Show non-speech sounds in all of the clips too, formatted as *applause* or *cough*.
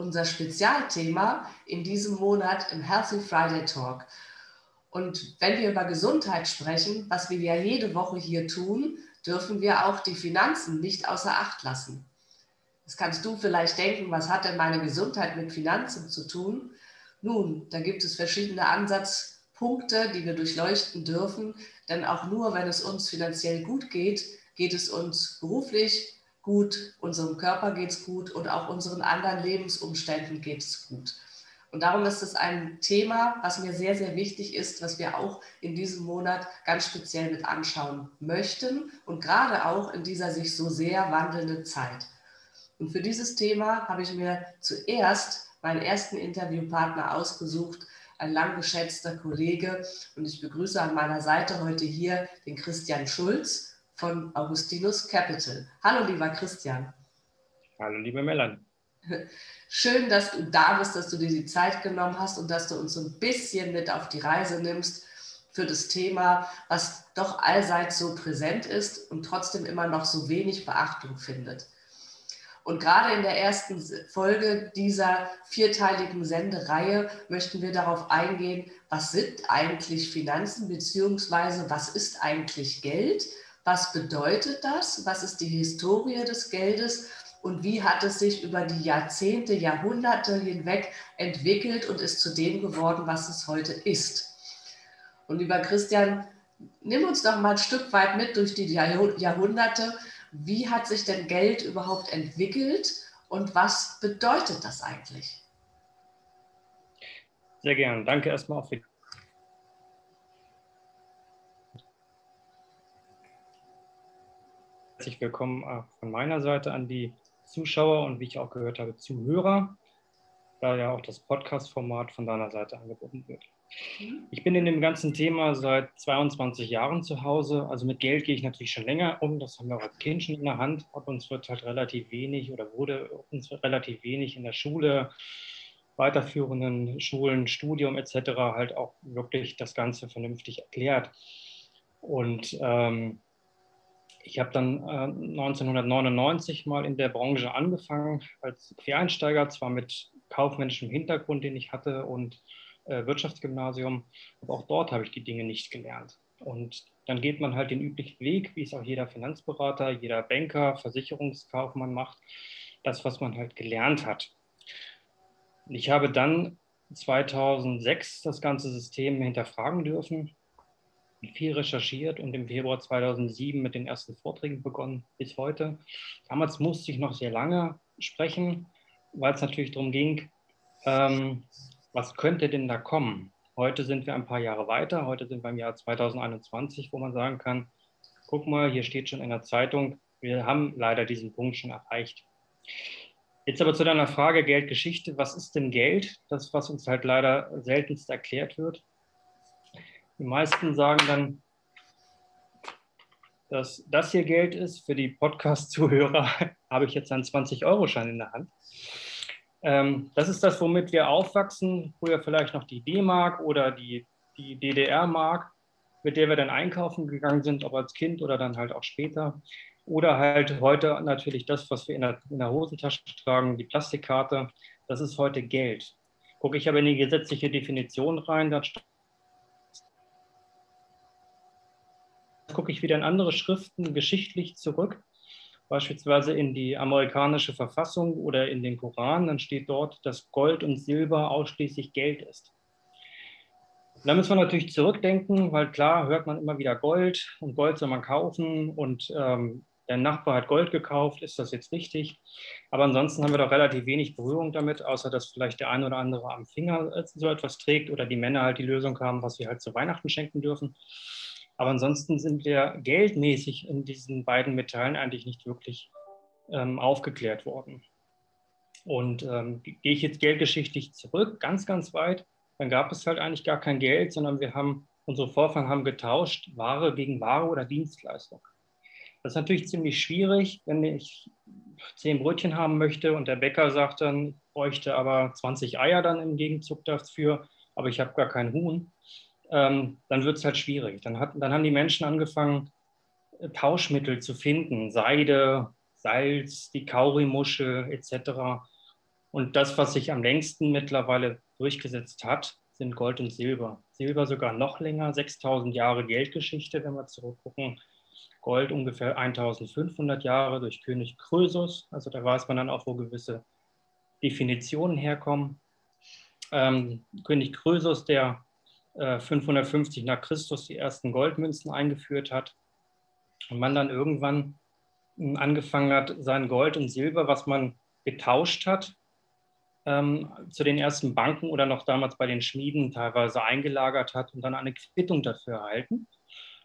unser Spezialthema in diesem Monat im Healthy Friday Talk. Und wenn wir über Gesundheit sprechen, was wir ja jede Woche hier tun, dürfen wir auch die Finanzen nicht außer Acht lassen. Das kannst du vielleicht denken, was hat denn meine Gesundheit mit Finanzen zu tun? Nun, da gibt es verschiedene Ansatzpunkte, die wir durchleuchten dürfen, denn auch nur wenn es uns finanziell gut geht, geht es uns beruflich gut, unserem Körper geht es gut und auch unseren anderen Lebensumständen geht es gut. Und darum ist es ein Thema, was mir sehr, sehr wichtig ist, was wir auch in diesem Monat ganz speziell mit anschauen möchten und gerade auch in dieser sich so sehr wandelnden Zeit. Und für dieses Thema habe ich mir zuerst meinen ersten Interviewpartner ausgesucht, ein lang geschätzter Kollege. Und ich begrüße an meiner Seite heute hier den Christian Schulz von Augustinus Capital. Hallo, lieber Christian. Hallo, liebe Melanie. Schön, dass du da bist, dass du dir die Zeit genommen hast und dass du uns so ein bisschen mit auf die Reise nimmst für das Thema, was doch allseits so präsent ist und trotzdem immer noch so wenig Beachtung findet. Und gerade in der ersten Folge dieser vierteiligen Sendereihe möchten wir darauf eingehen, was sind eigentlich Finanzen beziehungsweise was ist eigentlich Geld? Was bedeutet das? Was ist die Historie des Geldes? und wie hat es sich über die Jahrzehnte, Jahrhunderte hinweg entwickelt und ist zu dem geworden, was es heute ist. Und lieber Christian, nimm uns doch mal ein Stück weit mit durch die Jahrhunderte. Wie hat sich denn Geld überhaupt entwickelt und was bedeutet das eigentlich? Sehr gerne. Danke erstmal für Herzlich willkommen von meiner Seite an die Zuschauer und wie ich auch gehört habe, Zuhörer, da ja auch das Podcast-Format von deiner Seite angeboten wird. Mhm. Ich bin in dem ganzen Thema seit 22 Jahren zu Hause. Also mit Geld gehe ich natürlich schon länger um. Das haben wir auch als Kind schon in der Hand. Aber uns wird halt relativ wenig oder wurde uns relativ wenig in der Schule, weiterführenden Schulen, Studium etc. halt auch wirklich das Ganze vernünftig erklärt. Und ähm, ich habe dann äh, 1999 mal in der Branche angefangen als Quereinsteiger, zwar mit kaufmännischem Hintergrund, den ich hatte und äh, Wirtschaftsgymnasium, aber auch dort habe ich die Dinge nicht gelernt. Und dann geht man halt den üblichen Weg, wie es auch jeder Finanzberater, jeder Banker, Versicherungskaufmann macht, das, was man halt gelernt hat. Ich habe dann 2006 das ganze System hinterfragen dürfen viel recherchiert und im Februar 2007 mit den ersten Vorträgen begonnen bis heute. Damals musste ich noch sehr lange sprechen, weil es natürlich darum ging, ähm, was könnte denn da kommen? Heute sind wir ein paar Jahre weiter, heute sind wir im Jahr 2021, wo man sagen kann, guck mal, hier steht schon in der Zeitung, wir haben leider diesen Punkt schon erreicht. Jetzt aber zu deiner Frage Geldgeschichte. Was ist denn Geld? Das, was uns halt leider seltenst erklärt wird. Die meisten sagen dann, dass das hier Geld ist. Für die Podcast-Zuhörer *laughs* habe ich jetzt einen 20-Euro-Schein in der Hand. Ähm, das ist das, womit wir aufwachsen. Früher vielleicht noch die D-Mark oder die, die DDR-Mark, mit der wir dann einkaufen gegangen sind, ob als Kind oder dann halt auch später. Oder halt heute natürlich das, was wir in der, in der Hosentasche tragen, die Plastikkarte. Das ist heute Geld. Gucke ich aber in die gesetzliche Definition rein, da gucke ich wieder in andere Schriften geschichtlich zurück, beispielsweise in die amerikanische Verfassung oder in den Koran, dann steht dort, dass Gold und Silber ausschließlich Geld ist. da müssen wir natürlich zurückdenken, weil klar hört man immer wieder Gold und Gold soll man kaufen und ähm, der Nachbar hat Gold gekauft, ist das jetzt richtig? Aber ansonsten haben wir doch relativ wenig Berührung damit, außer dass vielleicht der eine oder andere am Finger so etwas trägt oder die Männer halt die Lösung haben, was sie halt zu Weihnachten schenken dürfen. Aber ansonsten sind wir geldmäßig in diesen beiden Metallen eigentlich nicht wirklich ähm, aufgeklärt worden. Und ähm, gehe ich jetzt geldgeschichtlich zurück, ganz, ganz weit, dann gab es halt eigentlich gar kein Geld, sondern wir haben, unsere Vorfahren haben getauscht, Ware gegen Ware oder Dienstleistung. Das ist natürlich ziemlich schwierig, wenn ich zehn Brötchen haben möchte und der Bäcker sagt dann, ich bräuchte aber 20 Eier dann im Gegenzug dafür, aber ich habe gar kein Huhn, ähm, dann wird es halt schwierig. Dann, hat, dann haben die Menschen angefangen, äh, Tauschmittel zu finden, Seide, Salz, die Kaurimuschel etc. Und das, was sich am längsten mittlerweile durchgesetzt hat, sind Gold und Silber. Silber sogar noch länger, 6000 Jahre Geldgeschichte, wenn wir zurückgucken. Gold ungefähr 1500 Jahre durch König Krösus. Also da weiß man dann auch, wo gewisse Definitionen herkommen. Ähm, König Krösus, der 550 nach Christus die ersten Goldmünzen eingeführt hat. Und man dann irgendwann hm, angefangen hat, sein Gold und Silber, was man getauscht hat, ähm, zu den ersten Banken oder noch damals bei den Schmieden teilweise eingelagert hat und dann eine Quittung dafür erhalten.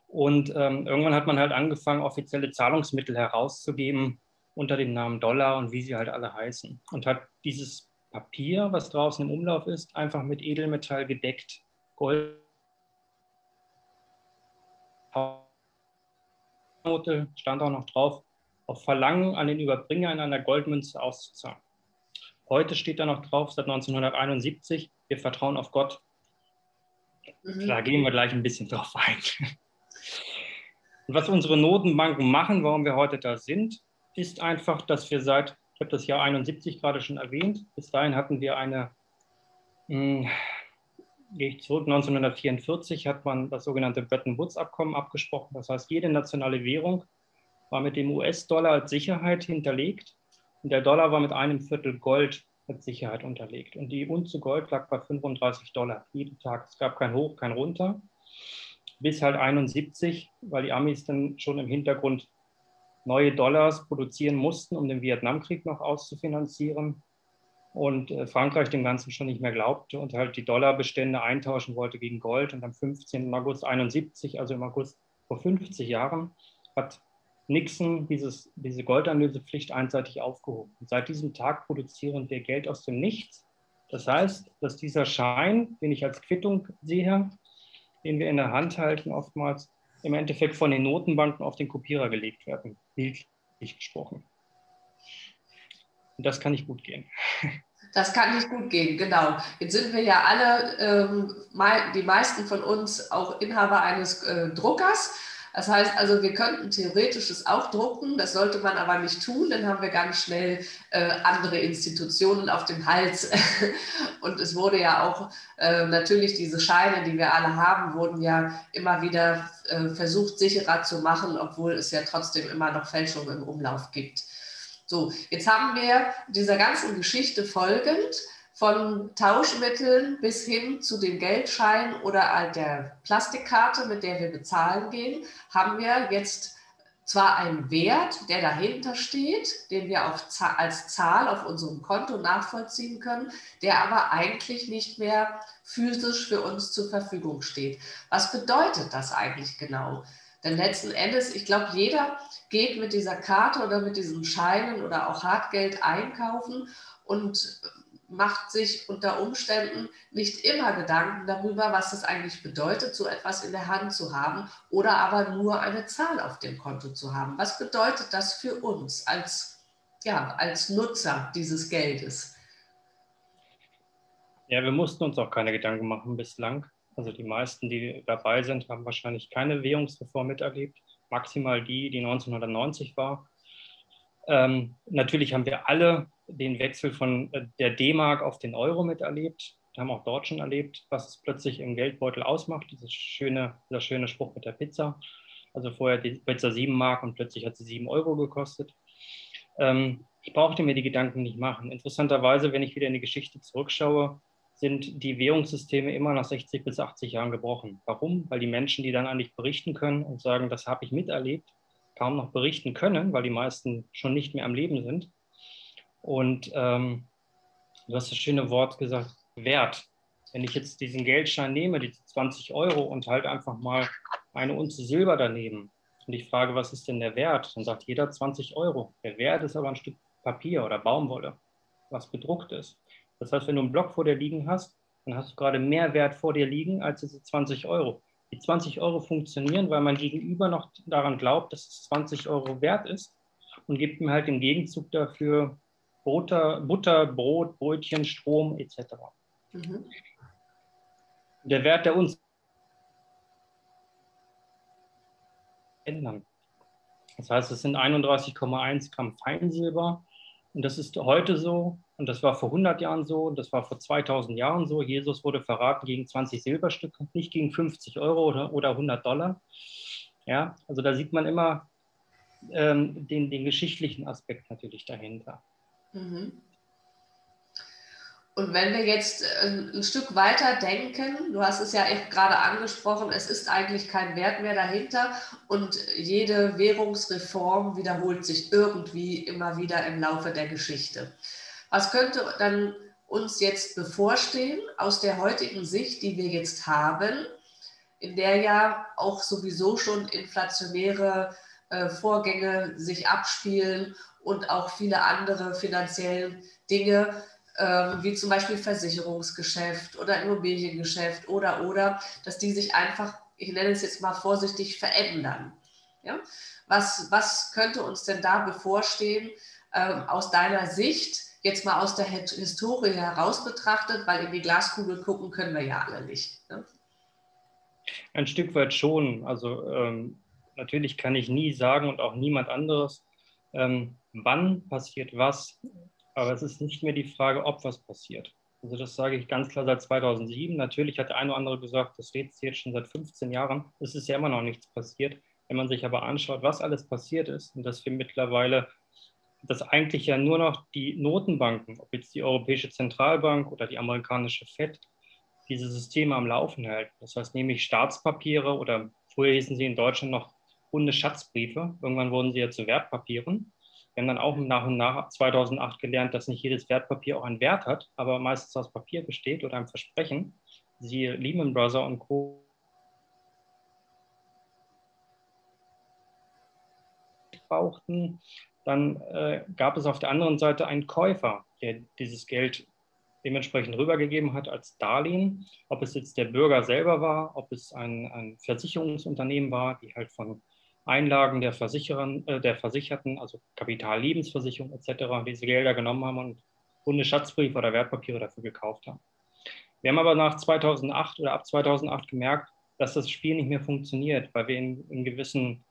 Und ähm, irgendwann hat man halt angefangen, offizielle Zahlungsmittel herauszugeben unter dem Namen Dollar und wie sie halt alle heißen. Und hat dieses Papier, was draußen im Umlauf ist, einfach mit Edelmetall gedeckt. Gold. stand auch noch drauf, auf Verlangen an den Überbringer in einer Goldmünze auszuzahlen. Heute steht da noch drauf, seit 1971, wir vertrauen auf Gott. Mhm. Da gehen wir gleich ein bisschen drauf ein. Und *laughs* was unsere Notenbanken machen, warum wir heute da sind, ist einfach, dass wir seit, ich habe das Jahr 71 gerade schon erwähnt, bis dahin hatten wir eine, mh, hm, gehe ich zurück, 1944 hat man das sogenannte Bretton Woods-Abkommen abgesprochen. Das heißt, jede nationale Währung war mit dem US-Dollar als Sicherheit hinterlegt und der Dollar war mit einem Viertel Gold als Sicherheit unterlegt. Und die Unze Gold lag bei 35 Dollar jeden Tag. Es gab kein Hoch, kein Runter bis halt 71, weil die Amis dann schon im Hintergrund neue Dollars produzieren mussten, um den Vietnamkrieg noch auszufinanzieren. Und äh, Frankreich dem Ganzen schon nicht mehr glaubte und halt die Dollarbestände eintauschen wollte gegen Gold. Und am 15. August 71, also im August vor 50 Jahren, hat Nixon dieses, diese Goldanlösepflicht einseitig aufgehoben. Und seit diesem Tag produzieren wir Geld aus dem Nichts. Das heißt, dass dieser Schein, den ich als Quittung sehe, den wir in der Hand halten, oftmals im Endeffekt von den Notenbanken auf den Kopierer gelegt werden, bildlich gesprochen. Und das kann nicht gut gehen. *laughs* Das kann nicht gut gehen, genau. Jetzt sind wir ja alle, ähm, die meisten von uns auch Inhaber eines äh, Druckers. Das heißt also, wir könnten theoretisch es auch drucken, das sollte man aber nicht tun, dann haben wir ganz schnell äh, andere Institutionen auf dem Hals. *laughs* Und es wurde ja auch äh, natürlich diese Scheine, die wir alle haben, wurden ja immer wieder äh, versucht sicherer zu machen, obwohl es ja trotzdem immer noch Fälschungen im Umlauf gibt. So, jetzt haben wir dieser ganzen Geschichte folgend von Tauschmitteln bis hin zu dem Geldschein oder der Plastikkarte, mit der wir bezahlen gehen, haben wir jetzt zwar einen Wert, der dahinter steht, den wir auf, als Zahl auf unserem Konto nachvollziehen können, der aber eigentlich nicht mehr physisch für uns zur Verfügung steht. Was bedeutet das eigentlich genau? Denn letzten Endes, ich glaube, jeder geht mit dieser Karte oder mit diesen Scheinen oder auch Hartgeld einkaufen und macht sich unter Umständen nicht immer Gedanken darüber, was es eigentlich bedeutet, so etwas in der Hand zu haben oder aber nur eine Zahl auf dem Konto zu haben. Was bedeutet das für uns als, ja, als Nutzer dieses Geldes? Ja, wir mussten uns auch keine Gedanken machen bislang. Also die meisten, die dabei sind, haben wahrscheinlich keine Währungsreform miterlebt. Maximal die, die 1990 war. Ähm, natürlich haben wir alle den Wechsel von äh, der D-Mark auf den Euro miterlebt. Wir haben auch dort schon erlebt, was es plötzlich im Geldbeutel ausmacht, dieses schöne, dieser schöne Spruch mit der Pizza. Also vorher die Pizza 7 Mark und plötzlich hat sie 7 Euro gekostet. Ähm, ich brauchte mir die Gedanken nicht machen. Interessanterweise, wenn ich wieder in die Geschichte zurückschaue, sind die Währungssysteme immer nach 60 bis 80 Jahren gebrochen. Warum? Weil die Menschen, die dann eigentlich berichten können und sagen, das habe ich miterlebt, kaum noch berichten können, weil die meisten schon nicht mehr am Leben sind. Und ähm, du hast das schöne Wort gesagt, Wert. Wenn ich jetzt diesen Geldschein nehme, die 20 Euro und halt einfach mal eine Unze Silber daneben und ich frage, was ist denn der Wert? Dann sagt jeder 20 Euro. Der Wert ist aber ein Stück Papier oder Baumwolle. was bedruckt ist. Das heißt, wenn du einen Block vor dir liegen hast, dann hast du gerade mehr Wert vor dir liegen als diese 20 Euro. Die 20 Euro funktionieren, weil mein Gegenüber noch daran glaubt, dass es 20 Euro wert ist und gibt mir halt im Gegenzug dafür Butter, Butter Brot, Brötchen, Strom etc. Mhm. Der Wert, der uns ändern. Das heißt, es sind 31,1 Gramm Feinsilber und das ist heute so und das war vor 100 Jahren so und das war vor 2000 Jahren so. Jesus wurde verraten gegen 20 Silberstücke, nicht gegen 50 Euro oder, oder 100 Dollar. Ja, also da sieht man immer ähm, den, den geschichtlichen Aspekt natürlich dahinter. Mhm. Und wenn wir jetzt äh, ein Stück weiter denken, du hast es ja gerade angesprochen, es ist eigentlich kein Wert mehr dahinter und jede Währungsreform wiederholt sich irgendwie immer wieder im Laufe der Geschichte. Was könnte dann uns jetzt bevorstehen aus der heutigen Sicht, die wir jetzt haben, in der ja auch sowieso schon inflationäre äh, Vorgänge sich abspielen und auch viele andere finanzielle Dinge, ähm, wie zum Beispiel Versicherungsgeschäft oder Immobiliengeschäft oder, oder, dass die sich einfach, ich nenne es jetzt mal vorsichtig, verändern. Ja? Was, was könnte uns denn da bevorstehen ähm, aus deiner Sicht, jetzt mal aus der Historie heraus betrachtet, weil in die Glaskugel gucken können wir ja alle nicht. Ne? Ein Stück weit schon. Also ähm, natürlich kann ich nie sagen und auch niemand anderes, ähm, wann passiert was aber es ist nicht mehr die Frage, ob was passiert. Also das sage ich ganz klar seit 2007. Natürlich hat der eine oder andere gesagt, das redet jetzt schon seit 15 Jahren. Es ist ja immer noch nichts passiert. Wenn man sich aber anschaut, was alles passiert ist und dass wir mittlerweile, dass eigentlich ja nur noch die Notenbanken, ob jetzt die Europäische Zentralbank oder die amerikanische FED, diese Systeme am Laufen hält. Das heißt nämlich Staatspapiere oder früher hießen sie in Deutschland noch Bundesschatzbriefe. Irgendwann wurden sie ja zu Wertpapieren. Wir haben dann auch nach und nach 2008 gelernt, dass nicht jedes Wertpapier auch einen Wert hat, aber meistens aus Papier besteht oder einem Versprechen. Siehe Lehman Brothers und Co. brauchten, dann äh, gab es auf der anderen Seite einen Käufer, der dieses Geld dementsprechend rübergegeben hat als Darlehen. Ob es jetzt der Bürger selber war, ob es ein, ein Versicherungsunternehmen war, die halt von Einlagen der, Versicherern, äh, der Versicherten, also Kapital, Lebensversicherung etc., diese Gelder genommen haben und Bundesschatzbriefe oder Wertpapiere dafür gekauft haben. Wir haben aber nach 2008 oder ab 2008 gemerkt, dass das Spiel nicht mehr funktioniert, weil wir in, in gewissen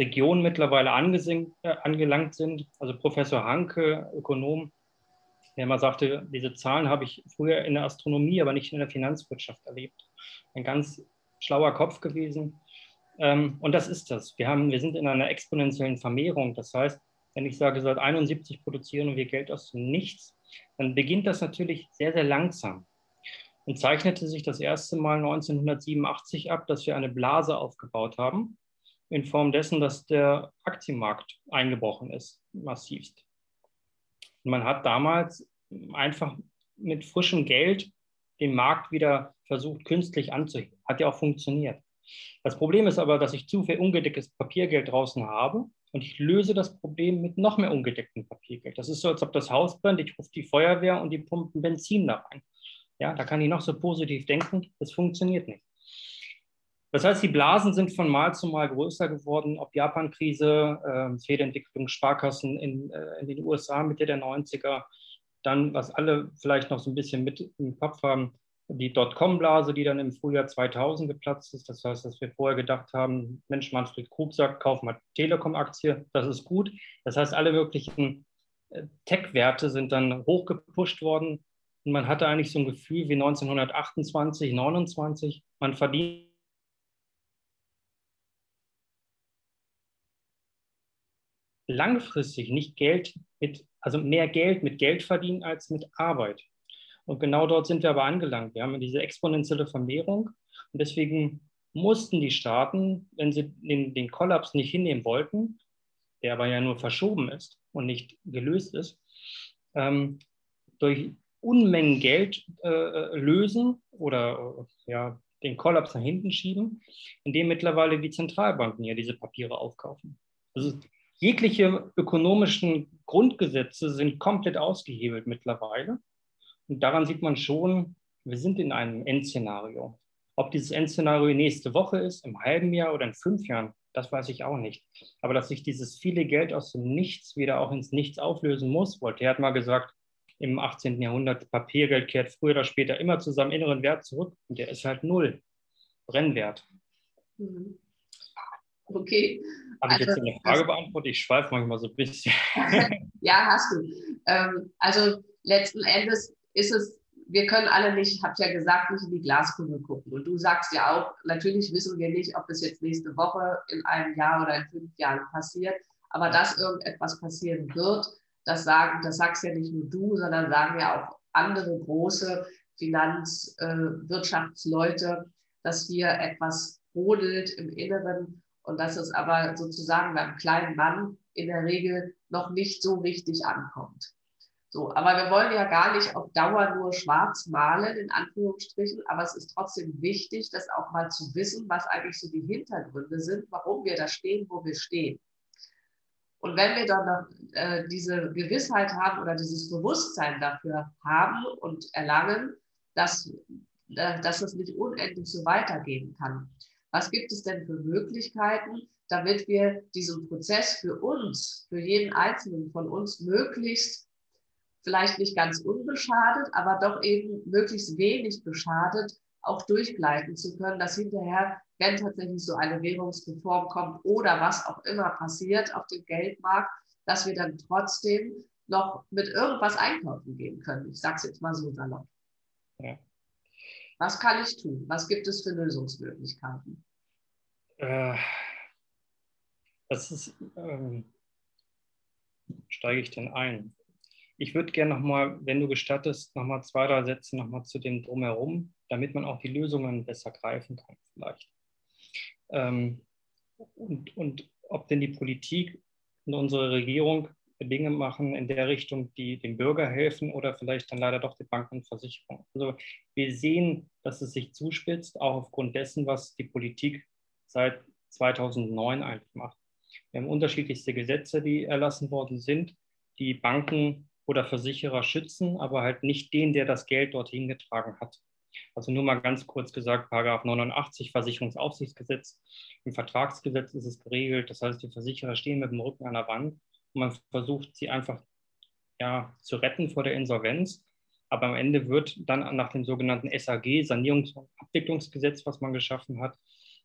Regionen mittlerweile äh, angelangt sind. Also Professor Hanke, Ökonom, der immer sagte, diese Zahlen habe ich früher in der Astronomie, aber nicht in der Finanzwirtschaft erlebt. Ein ganz schlauer Kopf gewesen. Ähm, und das ist das. Wir, haben, wir sind in einer exponentiellen Vermehrung. Das heißt, wenn ich sage, seit 71 produzieren wir Geld aus dem Nichts, dann beginnt das natürlich sehr, sehr langsam und zeichnete sich das erste Mal 1987 ab, dass wir eine Blase aufgebaut haben, in Form dessen, dass der Aktienmarkt eingebrochen ist, massivst. Man hat damals einfach mit frischem Geld den Markt wieder versucht, künstlich anzuheben. Hat ja auch funktioniert. Das Problem ist aber, dass ich zu viel ungedecktes Papiergeld draußen habe und ich löse das Problem mit noch mehr ungedecktem Papiergeld. Das ist so, als ob das Haus brennt, ich rufe die Feuerwehr und die pumpen Benzin da rein. Ja, da kann ich noch so positiv denken, das funktioniert nicht. Das heißt, die Blasen sind von Mal zu Mal größer geworden, ob Japan-Krise, äh, Fehlentwicklung, Sparkassen in, äh, in den USA Mitte der 90er, dann, was alle vielleicht noch so ein bisschen mit im Kopf haben, die Dotcom-Blase, die dann im Frühjahr 2000 geplatzt ist. Das heißt, dass wir vorher gedacht haben, Mensch, Manfred Krug sagt, kauf mal Telekom-Aktie, das ist gut. Das heißt, alle wirklichen äh, Tech-Werte sind dann hochgepusht worden. Und man hatte eigentlich so ein Gefühl wie 1928, 29, man verdient langfristig nicht Geld mit, also mehr Geld mit Geld verdienen als mit Arbeit. Und genau dort sind wir aber angelangt. Wir haben diese exponentielle Vermehrung und deswegen mussten die Staaten, wenn sie den, den Kollaps nicht hinnehmen wollten, der aber ja nur verschoben ist und nicht gelöst ist, ähm, durch Unmengen Geld äh, lösen oder äh, ja, den Kollaps nach hinten schieben, indem mittlerweile die Zentralbanken ja diese Papiere aufkaufen. Also jegliche ökonomischen Grundgesetze sind komplett ausgehebelt mittlerweile. Und daran sieht man schon, wir sind in einem Endszenario. Ob dieses Endszenario nächste Woche ist, im halben Jahr oder in fünf Jahren, das weiß ich auch nicht. Aber dass sich dieses viele Geld aus dem Nichts wieder auch ins Nichts auflösen muss, Voltaire hat mal gesagt, im 18. Jahrhundert, Papiergeld kehrt früher oder später immer zu seinem inneren Wert zurück und der ist halt null. Brennwert. Mhm. Okay. Habe ich also, jetzt eine Frage beantwortet? Ich schweife manchmal so ein bisschen. *laughs* ja, hast du. Ähm, also letzten Endes ist es wir können alle nicht, ich habe ja gesagt, nicht in die Glaskugel gucken. Und du sagst ja auch, natürlich wissen wir nicht, ob es jetzt nächste Woche, in einem Jahr oder in fünf Jahren passiert. Aber dass irgendetwas passieren wird, das sagen, das sagst ja nicht nur du, sondern sagen ja auch andere große Finanzwirtschaftsleute, äh, dass hier etwas brodelt im Inneren und dass es aber sozusagen beim kleinen Mann in der Regel noch nicht so richtig ankommt. So, aber wir wollen ja gar nicht auf Dauer nur schwarz malen, in Anführungsstrichen, aber es ist trotzdem wichtig, das auch mal zu wissen, was eigentlich so die Hintergründe sind, warum wir da stehen, wo wir stehen. Und wenn wir dann noch äh, diese Gewissheit haben oder dieses Bewusstsein dafür haben und erlangen, dass, äh, dass es nicht unendlich so weitergehen kann, was gibt es denn für Möglichkeiten, damit wir diesen Prozess für uns, für jeden Einzelnen von uns möglichst vielleicht nicht ganz unbeschadet, aber doch eben möglichst wenig beschadet, auch durchgleiten zu können, dass hinterher, wenn tatsächlich so eine Währungsreform kommt oder was auch immer passiert auf dem Geldmarkt, dass wir dann trotzdem noch mit irgendwas einkaufen gehen können. Ich sage es jetzt mal so salopp. Ja. Was kann ich tun? Was gibt es für Lösungsmöglichkeiten? Äh, das ist, ähm, steige ich denn ein? Ich würde gerne nochmal, wenn du gestattest, nochmal zwei, drei Sätze nochmal zu dem Drumherum, damit man auch die Lösungen besser greifen kann vielleicht. Ähm, und, und ob denn die Politik und unsere Regierung Dinge machen in der Richtung, die dem Bürger helfen oder vielleicht dann leider doch die Banken und Versicherungen. Also wir sehen, dass es sich zuspitzt, auch aufgrund dessen, was die Politik seit 2009 eigentlich macht. Wir haben unterschiedlichste Gesetze, die erlassen worden sind, die Banken oder Versicherer schützen, aber halt nicht den, der das Geld dorthin getragen hat. Also nur mal ganz kurz gesagt, Paragraph 89 Versicherungsaufsichtsgesetz. Im Vertragsgesetz ist es geregelt. Das heißt, die Versicherer stehen mit dem Rücken an der Wand und man versucht, sie einfach ja, zu retten vor der Insolvenz. Aber am Ende wird dann nach dem sogenannten SAG, Sanierungs- und Abwicklungsgesetz, was man geschaffen hat,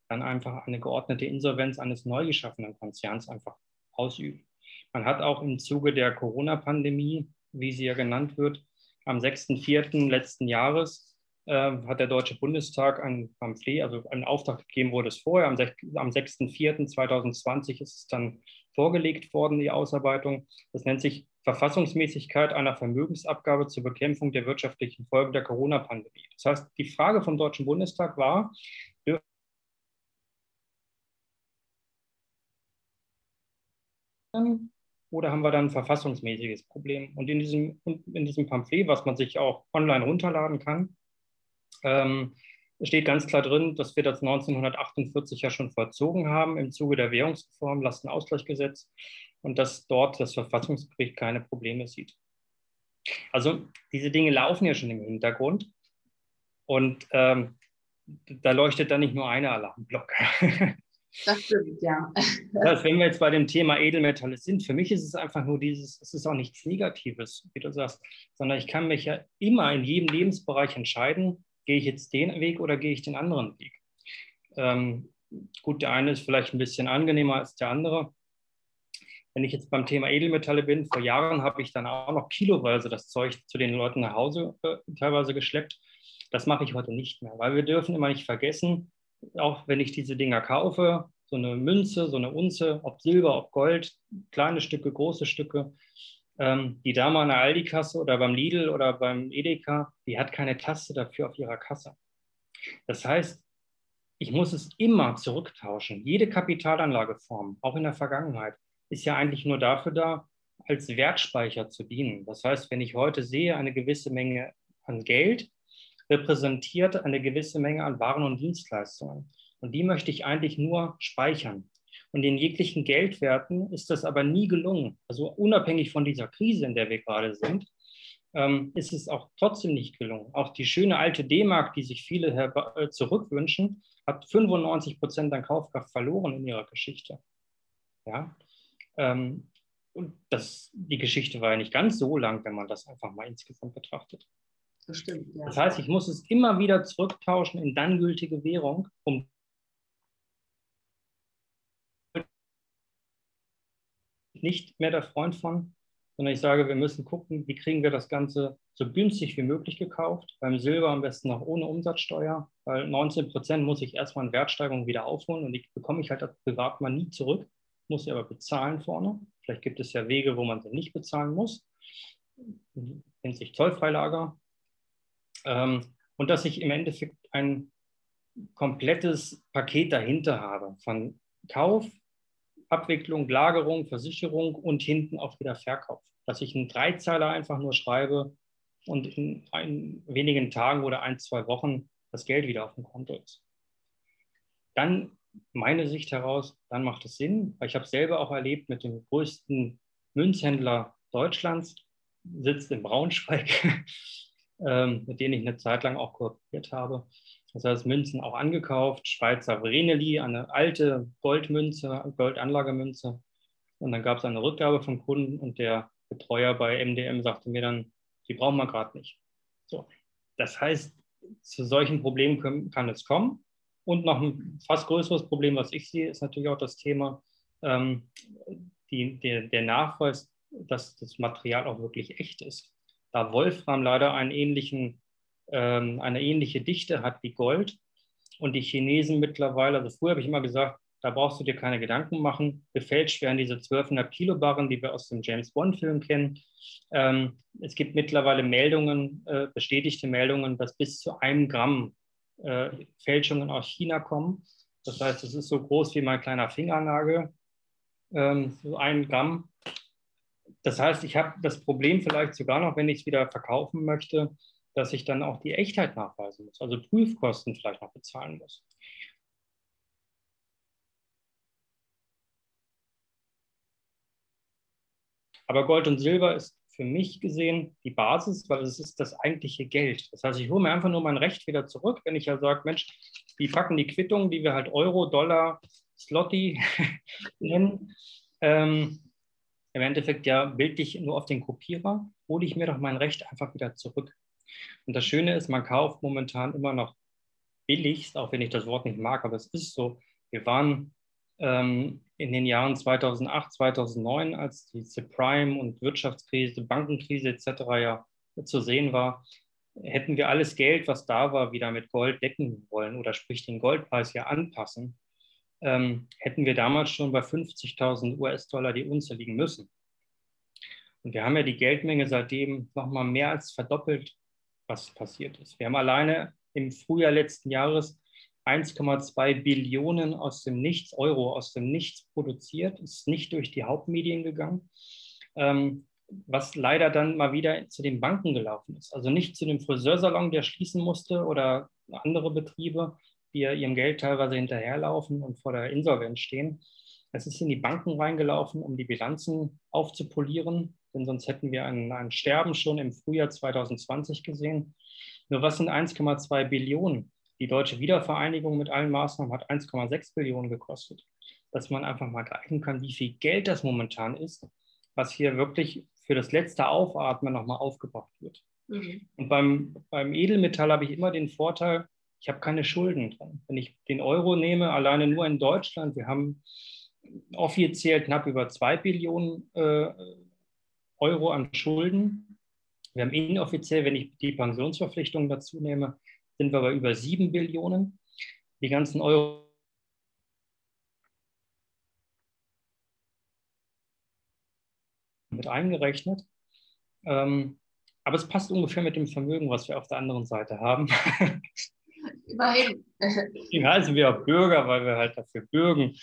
dann einfach eine geordnete Insolvenz eines neu geschaffenen Konzerns einfach ausüben. Man hat auch im Zuge der Corona-Pandemie wie sie ja genannt wird. Am 6.4. letzten Jahres äh, hat der Deutsche Bundestag ein Pamphlet, also einen Auftrag gegeben wurde es vorher. Am, am 6.4.2020 ist es dann vorgelegt worden, die Ausarbeitung. Das nennt sich Verfassungsmäßigkeit einer Vermögensabgabe zur Bekämpfung der wirtschaftlichen Folgen der Corona-Pandemie. Das heißt, die Frage vom Deutschen Bundestag war, oder haben wir dann ein verfassungsmäßiges Problem? Und in diesem, in diesem Pamphlet, was man sich auch online runterladen kann, ähm, steht ganz klar drin, dass wir das 1948 ja schon vollzogen haben im Zuge der Währungsreform, Lastenausgleichsgesetz, und dass dort das Verfassungsgericht keine Probleme sieht. Also diese Dinge laufen ja schon im Hintergrund und ähm, da leuchtet dann nicht nur eine Alarmglocke. *laughs* Das stimmt, ja. *laughs* Das, wenn wir jetzt bei dem Thema Edelmetalle sind, für mich ist es einfach nur dieses, es ist auch nichts Negatives, wie du sagst, sondern ich kann mich ja immer in jedem Lebensbereich entscheiden, gehe ich jetzt den Weg oder gehe ich den anderen Weg. Ähm, gut, der eine ist vielleicht ein bisschen angenehmer als der andere. Wenn ich jetzt beim Thema Edelmetalle bin, vor Jahren habe ich dann auch noch kiloweise das Zeug zu den Leuten nach Hause äh, teilweise geschleppt. Das mache ich heute nicht mehr, weil wir dürfen immer nicht vergessen, auch wenn ich diese Dinger kaufe, so eine Münze, so eine Unze, ob Silber, ob Gold, kleine Stücke, große Stücke, ähm, die Dame an der Aldi-Kasse oder beim Lidl oder beim Edeka, die hat keine Taste dafür auf ihrer Kasse. Das heißt, ich muss es immer zurücktauschen. Jede Kapitalanlageform, auch in der Vergangenheit, ist ja eigentlich nur dafür da, als Wertspeicher zu dienen. Das heißt, wenn ich heute sehe, eine gewisse Menge an Geld, repräsentiert eine gewisse Menge an Waren und Dienstleistungen. Und die möchte ich eigentlich nur speichern. Und in jeglichen Geldwerten ist das aber nie gelungen. Also unabhängig von dieser Krise, in der wir gerade sind, ähm, ist es auch trotzdem nicht gelungen. Auch die schöne alte D-Mark, die sich viele äh, zurückwünschen, hat 95 Prozent an Kaufkraft verloren in ihrer Geschichte. Ja? Ähm, und das, die Geschichte war ja nicht ganz so lang, wenn man das einfach mal insgesamt betrachtet. Das stimmt. Ja. Das heißt, ich muss es immer wieder zurücktauschen in dann gültige Währung, um nicht mehr der Freund von, sondern ich sage, wir müssen gucken, wie kriegen wir das Ganze so günstig wie möglich gekauft. Beim Silber am besten noch ohne Umsatzsteuer, weil 19 Prozent muss ich erstmal in Wertsteigerung wieder aufholen und die bekomme ich halt als Privatmann nie zurück, muss sie aber bezahlen vorne. Vielleicht gibt es ja Wege, wo man sie nicht bezahlen muss, nennt sich Zollfreilager. Ähm, und dass ich im Endeffekt ein komplettes Paket dahinter habe von Kauf, Abwicklung, Lagerung, Versicherung und hinten auch wieder Verkauf. Dass ich einen Dreizeiler einfach nur schreibe und in ein, wenigen Tagen oder ein, zwei Wochen das Geld wieder auf dem Konto ist. Dann meine Sicht heraus, dann macht es Sinn, weil ich habe selber auch erlebt mit dem größten Münzhändler Deutschlands, sitzt in Braunschweig, *laughs* ähm, mit denen ich eine Zeit lang auch kooperiert habe. Das heißt, Münzen auch angekauft, Schweizer Vreneli, eine alte Goldmünze, Goldanlagemünze. Und dann gab es eine Rückgabe vom Kunden und der Betreuer bei MDM sagte mir dann, die brauchen wir gerade nicht. So. Das heißt, zu solchen Problemen kann es kommen. Und noch ein fast größeres Problem, was ich sehe, ist natürlich auch das Thema ähm, die, der, der Nachweis, dass das Material auch wirklich echt ist. Da Wolfram leider einen ähnlichen ähm, eine ähnliche Dichte hat wie Gold. Und die Chinesen mittlerweile, also früher habe ich immer gesagt, da brauchst du dir keine Gedanken machen. Gefälscht werden diese 1200 Kilo Barren, die wir aus dem James Bond-Film kennen. Ähm, es gibt mittlerweile Meldungen, äh, bestätigte Meldungen, dass bis zu einem Gramm äh, Fälschungen aus China kommen. Das heißt, es ist so groß wie mein kleiner Fingernagel, ähm, so ein Gramm. Das heißt, ich habe das Problem vielleicht sogar noch, wenn ich es wieder verkaufen möchte, dass ich dann auch die Echtheit nachweisen muss, also Prüfkosten vielleicht noch bezahlen muss. Aber Gold und Silber ist für mich gesehen die Basis, weil es ist das eigentliche Geld. Das heißt, ich hole mir einfach nur mein Recht wieder zurück, wenn ich ja sage, Mensch, die packen die Quittung, die wir halt Euro, Dollar, Slotty *laughs* nennen, ähm, im Endeffekt ja bildlich nur auf den Kopierer, hole ich mir doch mein Recht einfach wieder zurück. Und das Schöne ist, man kauft momentan immer noch billigst, auch wenn ich das Wort nicht mag, aber es ist so. Wir waren ähm, in den Jahren 2008, 2009, als die Subprime und Wirtschaftskrise, Bankenkrise etc. ja zu sehen war, hätten wir alles Geld, was da war, wieder mit Gold decken wollen oder sprich den Goldpreis ja anpassen, ähm, hätten wir damals schon bei 50.000 US-Dollar die Unze liegen müssen. Und wir haben ja die Geldmenge seitdem nochmal mehr als verdoppelt was passiert ist. Wir haben alleine im Frühjahr letzten Jahres 1,2 Billionen aus dem Nichts, Euro aus dem Nichts produziert, ist nicht durch die Hauptmedien gegangen, ähm, was leider dann mal wieder zu den Banken gelaufen ist. Also nicht zu dem Friseursalon, der schließen musste oder andere Betriebe, die ja ihrem Geld teilweise hinterherlaufen und vor der Insolvenz stehen. Es ist in die Banken reingelaufen, um die Bilanzen aufzupolieren, denn sonst hätten wir ein, ein Sterben schon im Frühjahr 2020 gesehen. Nur was sind 1,2 Billionen? Die deutsche Wiedervereinigung mit allen Maßnahmen hat 1,6 Billionen gekostet. Dass man einfach mal greifen kann, wie viel Geld das momentan ist, was hier wirklich für das letzte Aufatmen nochmal aufgebracht wird. Mhm. Und beim, beim Edelmetall habe ich immer den Vorteil, ich habe keine Schulden drin. Wenn ich den Euro nehme, alleine nur in Deutschland, wir haben offiziell knapp über 2 Billionen äh, Euro an Schulden. Wir haben inoffiziell, wenn ich die Pensionsverpflichtungen dazu nehme, sind wir bei über 7 Billionen. Die ganzen Euro mit eingerechnet. Ähm, aber es passt ungefähr mit dem Vermögen, was wir auf der anderen Seite haben. *laughs* Immerhin. Deswegen heißen wir auch Bürger, weil wir halt dafür bürgen,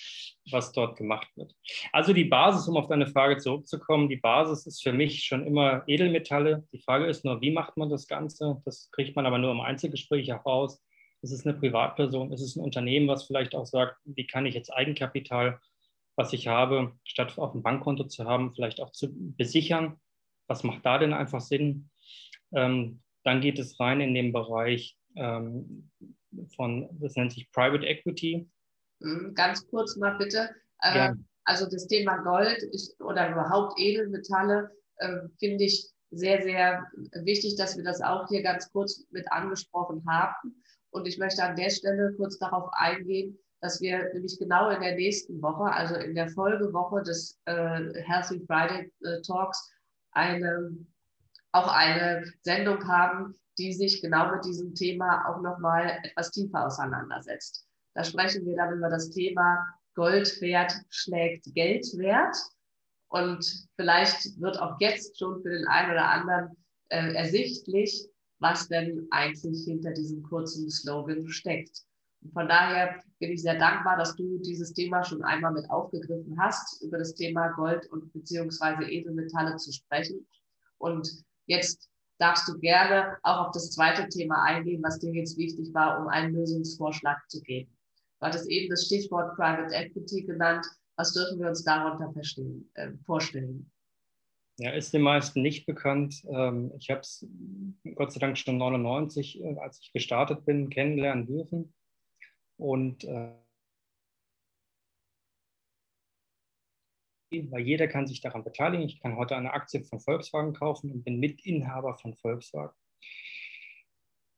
was dort gemacht wird. Also die Basis, um auf deine Frage zurückzukommen, die Basis ist für mich schon immer Edelmetalle. Die Frage ist nur, wie macht man das Ganze? Das kriegt man aber nur im Einzelgespräch heraus. Es ist eine Privatperson, es ist ein Unternehmen, was vielleicht auch sagt, wie kann ich jetzt Eigenkapital was ich habe, statt auf dem Bankkonto zu haben, vielleicht auch zu besichern. Was macht da denn einfach Sinn? Ähm, dann geht es rein in den Bereich ähm, von, das nennt sich Private Equity. Mhm, ganz kurz mal bitte. Äh, ja. Also das Thema Gold ist, oder überhaupt Edelmetalle äh, finde ich sehr, sehr wichtig, dass wir das auch hier ganz kurz mit angesprochen haben. Und ich möchte an der Stelle kurz darauf eingehen, dass wir nämlich genau in der nächsten Woche, also in der Folgewoche des äh, Healthy Friday äh, Talks, eine, auch eine Sendung haben, die sich genau mit diesem Thema auch nochmal etwas tiefer auseinandersetzt. Da sprechen wir dann über das Thema Goldwert schlägt Geldwert. Und vielleicht wird auch jetzt schon für den einen oder anderen äh, ersichtlich, was denn eigentlich hinter diesem kurzen Slogan steckt. Und von daher bin ich sehr dankbar, dass du dieses Thema schon einmal mit aufgegriffen hast, über das Thema Gold und beziehungsweise Edelmetalle zu sprechen. Und jetzt darfst du gerne auch auf das zweite Thema eingehen, was dir jetzt wichtig war, um einen Lösungsvorschlag zu geben. Du hattest eben das Stichwort Private Equity genannt. Was dürfen wir uns darunter äh, vorstellen? Ja, ist den meisten nicht bekannt. Ähm, ich habe es Gott sei Dank schon 99, äh, als ich gestartet bin, kennenlernen dürfen. Und weil jeder kann sich daran beteiligen. Ich kann heute eine Aktie von Volkswagen kaufen und bin Mitinhaber von Volkswagen.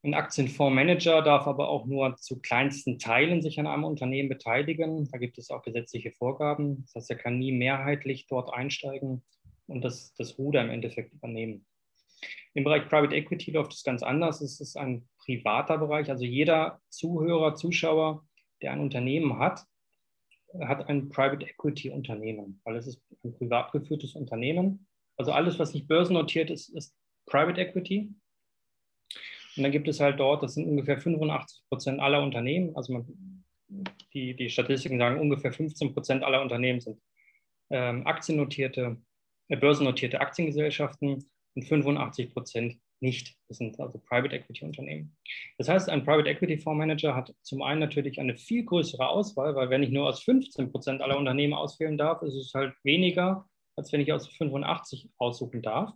Ein Aktienfondsmanager darf aber auch nur zu kleinsten Teilen sich an einem Unternehmen beteiligen. Da gibt es auch gesetzliche Vorgaben. Das heißt, er kann nie mehrheitlich dort einsteigen und das, das Ruder im Endeffekt übernehmen. Im Bereich Private Equity läuft es ganz anders. Es ist ein privater Bereich. Also jeder Zuhörer, Zuschauer, der ein Unternehmen hat, hat ein Private Equity Unternehmen, weil es ist ein privat geführtes Unternehmen. Also alles, was nicht börsennotiert ist, ist Private Equity. Und dann gibt es halt dort, das sind ungefähr 85 Prozent aller Unternehmen, also man, die, die Statistiken sagen, ungefähr 15 Prozent aller Unternehmen sind ähm, aktiennotierte, äh, börsennotierte Aktiengesellschaften und 85 Prozent nicht. Das sind also Private Equity Unternehmen. Das heißt, ein Private Equity Fondsmanager hat zum einen natürlich eine viel größere Auswahl, weil wenn ich nur aus 15 Prozent aller Unternehmen auswählen darf, ist es halt weniger, als wenn ich aus 85 aussuchen darf.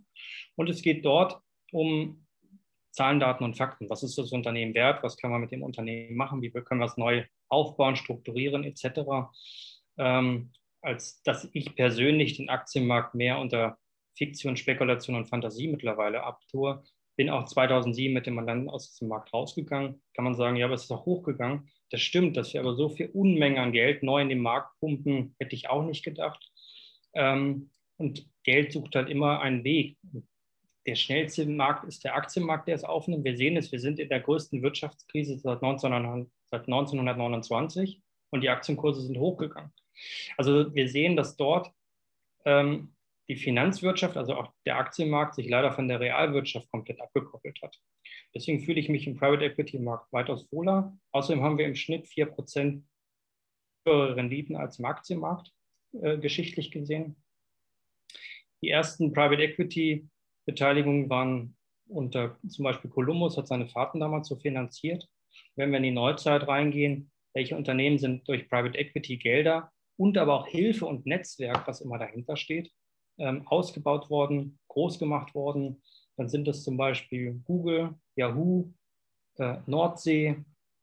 Und es geht dort um Zahlen, Daten und Fakten. Was ist das Unternehmen wert? Was können wir mit dem Unternehmen machen? Wie können wir es neu aufbauen, strukturieren etc. Ähm, als dass ich persönlich den Aktienmarkt mehr unter Fiktion, Spekulation und Fantasie mittlerweile abtue. Bin auch 2007 mit dem Mandanten aus dem Markt rausgegangen. Kann man sagen, ja, aber es ist auch hochgegangen. Das stimmt, dass wir aber so viel Unmengen an Geld neu in den Markt pumpen, hätte ich auch nicht gedacht. Ähm, und Geld sucht halt immer einen Weg der schnellste Markt ist der Aktienmarkt, der es aufnimmt. Wir sehen es, wir sind in der größten Wirtschaftskrise seit, 19, seit 1929 und die Aktienkurse sind hochgegangen. Also wir sehen, dass dort ähm, die Finanzwirtschaft, also auch der Aktienmarkt, sich leider von der Realwirtschaft komplett abgekoppelt hat. Deswegen fühle ich mich im Private Equity Markt weitaus wohler. Außerdem haben wir im Schnitt 4% höhere Renditen als im Aktienmarkt, äh, geschichtlich gesehen. Die ersten Private Equity Beteiligungen waren unter zum Beispiel Columbus hat seine Fahrten damals so finanziert. Wenn wir in die Neuzeit reingehen, welche Unternehmen sind durch Private Equity Gelder und aber auch Hilfe und Netzwerk, was immer dahinter steht, ähm, ausgebaut worden, groß gemacht worden, dann sind das zum Beispiel Google, Yahoo, äh, Nordsee,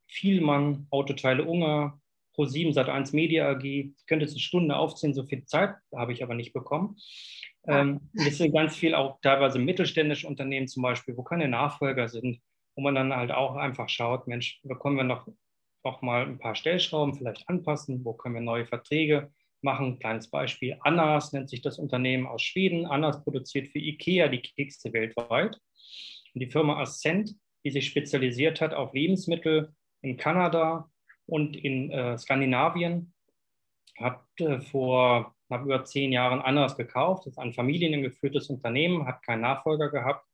Vielmann, Autoteile Unger, Pro7 Sat1 Media AG. Ich könnte jetzt eine Stunde aufzählen, so viel Zeit habe ich aber nicht bekommen. Ähm, es sind ganz viel auch teilweise mittelständische Unternehmen zum Beispiel, wo keine Nachfolger sind, wo man dann halt auch einfach schaut, Mensch, wo können wir noch, noch mal ein paar Stellschrauben vielleicht anpassen, wo können wir neue Verträge machen. Kleines Beispiel, Annas nennt sich das Unternehmen aus Schweden. Annas produziert für IKEA die Kekse weltweit. Und die Firma Ascent, die sich spezialisiert hat auf Lebensmittel in Kanada und in äh, Skandinavien, hat äh, vor nach über zehn Jahren anders gekauft. Das ist ein familiengeführtes Unternehmen, hat keinen Nachfolger gehabt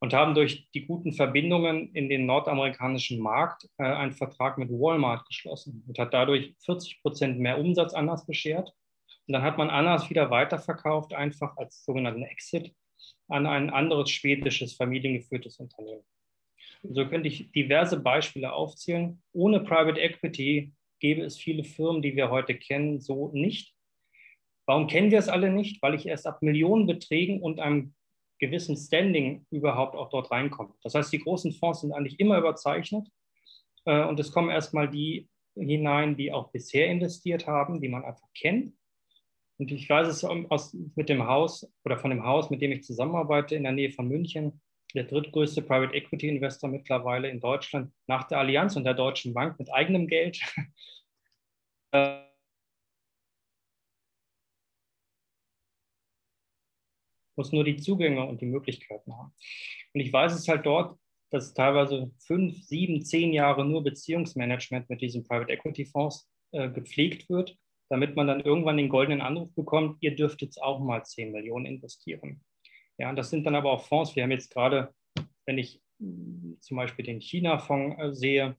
und haben durch die guten Verbindungen in den nordamerikanischen Markt äh, einen Vertrag mit Walmart geschlossen und hat dadurch 40 Prozent mehr Umsatz anders beschert. Und dann hat man anders wieder weiterverkauft, einfach als sogenannten Exit an ein anderes schwedisches familiengeführtes Unternehmen. So könnte ich diverse Beispiele aufzählen. Ohne Private Equity gäbe es viele Firmen, die wir heute kennen, so nicht. Warum kennen wir es alle nicht? Weil ich erst ab Millionenbeträgen und einem gewissen Standing überhaupt auch dort reinkomme. Das heißt, die großen Fonds sind eigentlich immer überzeichnet äh, und es kommen erstmal die hinein, die auch bisher investiert haben, die man einfach kennt. Und ich weiß es aus, mit dem Haus oder von dem Haus, mit dem ich zusammenarbeite, in der Nähe von München, der drittgrößte Private Equity Investor mittlerweile in Deutschland nach der Allianz und der Deutschen Bank mit eigenem Geld. *laughs* muss nur die Zugänge und die Möglichkeiten haben. Und ich weiß es halt dort, dass teilweise fünf, sieben, zehn Jahre nur Beziehungsmanagement mit diesen Private Equity Fonds äh, gepflegt wird, damit man dann irgendwann den goldenen Anruf bekommt, ihr dürft jetzt auch mal 10 Millionen investieren. Ja, das sind dann aber auch Fonds. Wir haben jetzt gerade, wenn ich hm, zum Beispiel den China-Fonds äh, sehe,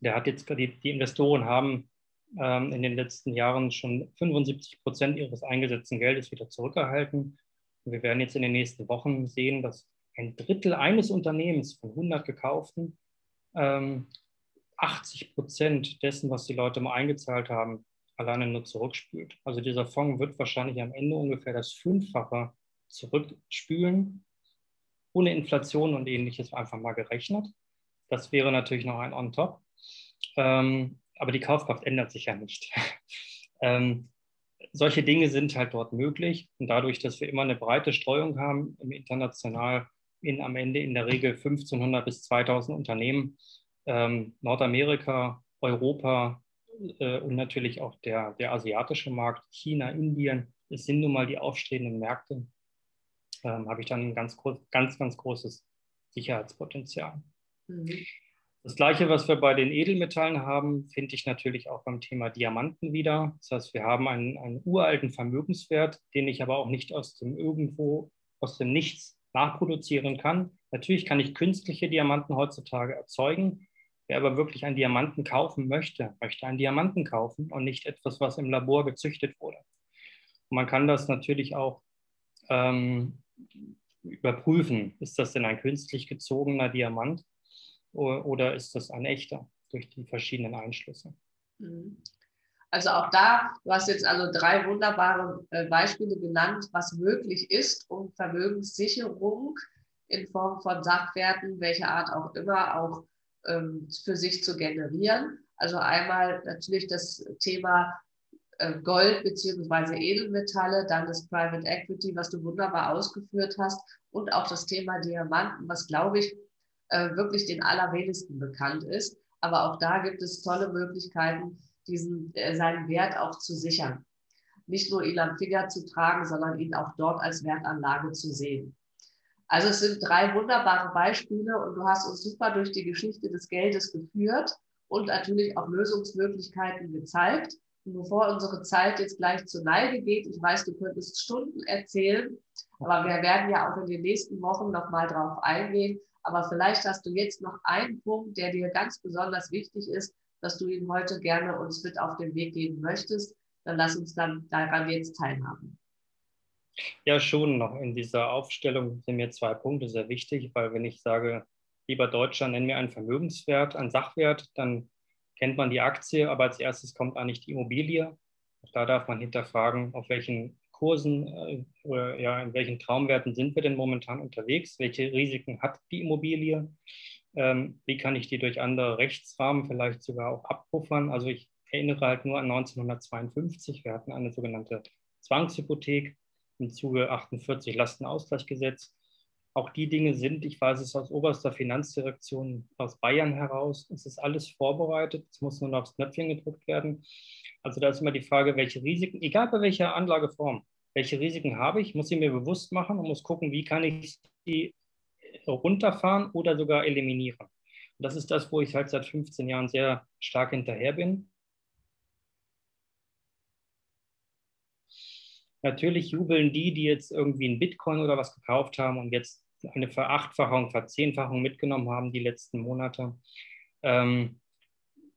der hat jetzt, die, die Investoren haben ähm, in den letzten Jahren schon 75 Prozent ihres eingesetzten Geldes wieder zurückerhalten. Wir werden jetzt in den nächsten Wochen sehen, dass ein Drittel eines Unternehmens von 100 gekauften ähm, 80 Prozent dessen, was die Leute mal eingezahlt haben, alleine nur zurückspült. Also dieser Fonds wird wahrscheinlich am Ende ungefähr das Fünffache zurückspülen, ohne Inflation und ähnliches einfach mal gerechnet. Das wäre natürlich noch ein On-Top. Ähm, aber die Kaufkraft ändert sich ja nicht. *laughs* ähm, solche Dinge sind halt dort möglich. Und dadurch, dass wir immer eine breite Streuung haben, im international in am Ende in der Regel 1500 bis 2000 Unternehmen, ähm, Nordamerika, Europa äh, und natürlich auch der, der asiatische Markt, China, Indien, es sind nun mal die aufstrebenden Märkte ähm, habe ich dann ein ganz, ganz, ganz großes Sicherheitspotenzial. Mhm. Das Gleiche, was wir bei den Edelmetallen haben, finde ich natürlich auch beim Thema Diamanten wieder. Das heißt, wir haben einen, einen uralten Vermögenswert, den ich aber auch nicht aus dem irgendwo, aus dem Nichts nachproduzieren kann. Natürlich kann ich künstliche Diamanten heutzutage erzeugen. Wer aber wirklich einen Diamanten kaufen möchte, möchte einen Diamanten kaufen und nicht etwas, was im Labor gezüchtet wurde. Und man kann das natürlich auch ähm, überprüfen, ist das denn ein künstlich gezogener Diamant oder ist das ein echter durch die verschiedenen Einschlüsse. Mhm. Also auch da, du hast jetzt also drei wunderbare äh, Beispiele genannt, was möglich ist, um Vermögenssicherung in Form von Sachwerten, welcher Art auch immer, auch ähm, für sich zu generieren. Also einmal natürlich das Thema äh, Gold beziehungsweise Edelmetalle, dann das Private Equity, was du wunderbar ausgeführt hast und auch das Thema Diamanten, was glaube ich äh, wirklich den allerwenigsten bekannt ist. Aber auch da gibt es tolle Möglichkeiten, diesen, äh, seinen Wert auch zu sichern. Nicht nur ihn am Finger zu tragen, sondern ihn auch dort als Wertanlage zu sehen. Also es sind drei wunderbare Beispiele und du hast uns super durch die Geschichte des Geldes geführt und natürlich auch Lösungsmöglichkeiten gezeigt. Und bevor unsere Zeit jetzt gleich zur Neige geht, ich weiß, du könntest Stunden erzählen, aber wir werden ja auch in den nächsten Wochen nochmal drauf eingehen. Aber vielleicht hast du jetzt noch einen Punkt, der dir ganz besonders wichtig ist, dass du ihn heute gerne uns mit auf den Weg geben möchtest. Dann lass uns dann daran jetzt teilhaben. Ja, schon noch in dieser Aufstellung sind mir zwei Punkte sehr wichtig, weil wenn ich sage, lieber Deutscher, nenn mir einen Vermögenswert, einen Sachwert, dann kennt man die Aktie, aber als erstes kommt eigentlich die Immobilie. Auch da darf man hinterfragen, auf welchen Kursen äh, oder ja, in welchen Traumwerten sind wir denn momentan unterwegs? Welche Risiken hat die Immobilie? Ähm, wie kann ich die durch andere Rechtsrahmen vielleicht sogar auch abpuffern? Also ich erinnere halt nur an 1952. Wir hatten eine sogenannte Zwangshypothek im Zuge 48 Lastenausgleichsgesetz. Auch die Dinge sind, ich weiß es aus oberster Finanzdirektion aus Bayern heraus, es ist alles vorbereitet, es muss nur noch aufs Knöpfchen gedrückt werden. Also da ist immer die Frage, welche Risiken, egal bei welcher Anlageform, welche Risiken habe ich, muss ich mir bewusst machen und muss gucken, wie kann ich die runterfahren oder sogar eliminieren. Und das ist das, wo ich halt seit 15 Jahren sehr stark hinterher bin. Natürlich jubeln die, die jetzt irgendwie ein Bitcoin oder was gekauft haben und jetzt eine Verachtfachung, Verzehnfachung mitgenommen haben die letzten Monate. Ähm,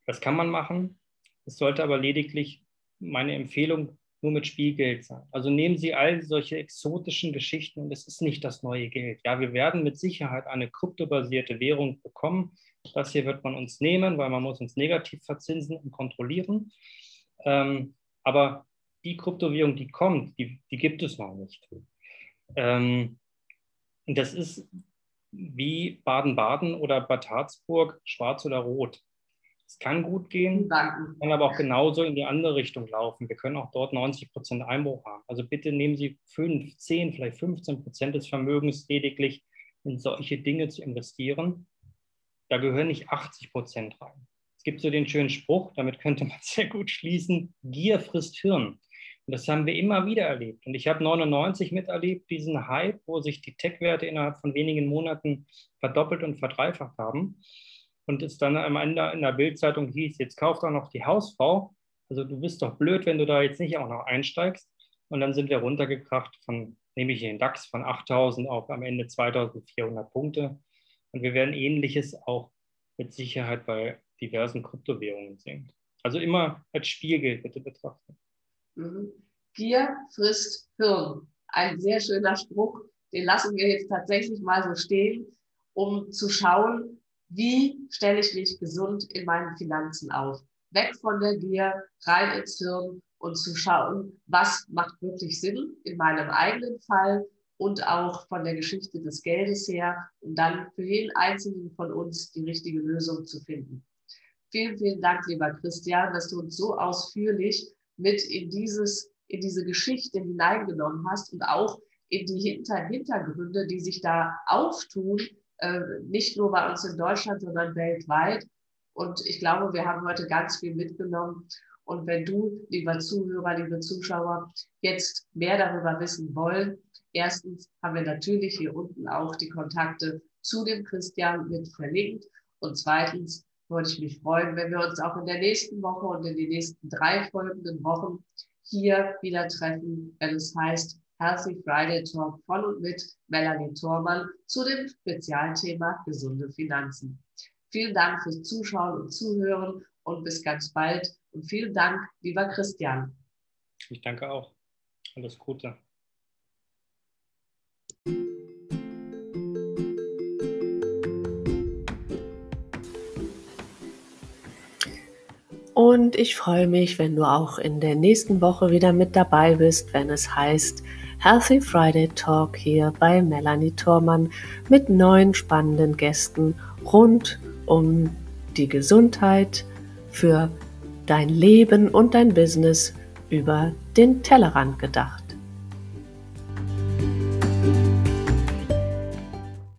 das kann man machen. Es sollte aber lediglich meine Empfehlung nur mit Spielgeld sein. Also nehmen Sie all solche exotischen Geschichten und es ist nicht das neue Geld. Ja, wir werden mit Sicherheit eine kryptobasierte Währung bekommen. Das hier wird man uns nehmen, weil man muss uns negativ verzinsen und kontrollieren. Ähm, aber die Kryptowährung, die kommt, die, die gibt es noch nicht. Ähm, das ist wie Baden-Baden oder Bad Harzburg, schwarz oder rot. Es kann gut gehen, kann aber auch genauso in die andere Richtung laufen. Wir können auch dort 90 Prozent Einbruch haben. Also bitte nehmen Sie 5, 10, vielleicht 15 Prozent des Vermögens lediglich in solche Dinge zu investieren. Da gehören nicht 80 Prozent rein. Es gibt so den schönen Spruch, damit könnte man *laughs* sehr gut schließen, Gier frisst Hirn. Und das haben wir immer wieder erlebt. Und ich habe 99 miterlebt, diesen Hype, wo sich die Tech-Werte innerhalb von wenigen Monaten verdoppelt und verdreifacht haben. Und es dann am Ende in der Bildzeitung hieß, jetzt kauft auch noch die Hausfrau. Also du bist doch blöd, wenn du da jetzt nicht auch noch einsteigst. Und dann sind wir runtergekracht von, nehme ich den DAX, von 8000 auf am Ende 2400 Punkte. Und wir werden ähnliches auch mit Sicherheit bei diversen Kryptowährungen sehen. Also immer als Spielgeld bitte betrachten. Mhm. Gier frisst Hirn. Ein sehr schöner Spruch, den lassen wir jetzt tatsächlich mal so stehen, um zu schauen, wie stelle ich mich gesund in meinen Finanzen auf. Weg von der Gier, rein ins Hirn und zu schauen, was macht wirklich Sinn in meinem eigenen Fall und auch von der Geschichte des Geldes her, um dann für jeden Einzelnen von uns die richtige Lösung zu finden. Vielen, vielen Dank, lieber Christian, dass du uns so ausführlich mit in, dieses, in diese Geschichte hineingenommen hast und auch in die Hinter Hintergründe, die sich da auftun, nicht nur bei uns in Deutschland, sondern weltweit. Und ich glaube, wir haben heute ganz viel mitgenommen. Und wenn du, lieber Zuhörer, liebe Zuschauer, jetzt mehr darüber wissen wollen, erstens haben wir natürlich hier unten auch die Kontakte zu dem Christian mit verlinkt. Und zweitens würde ich mich freuen, wenn wir uns auch in der nächsten Woche und in den nächsten drei folgenden Wochen hier wieder treffen, wenn es heißt Healthy Friday Talk von und mit Melanie Thormann zu dem Spezialthema gesunde Finanzen. Vielen Dank fürs Zuschauen und Zuhören und bis ganz bald. Und vielen Dank, lieber Christian. Ich danke auch. Alles Gute. Und ich freue mich, wenn du auch in der nächsten Woche wieder mit dabei bist, wenn es heißt Healthy Friday Talk hier bei Melanie Thormann mit neuen spannenden Gästen rund um die Gesundheit für dein Leben und dein Business über den Tellerrand gedacht.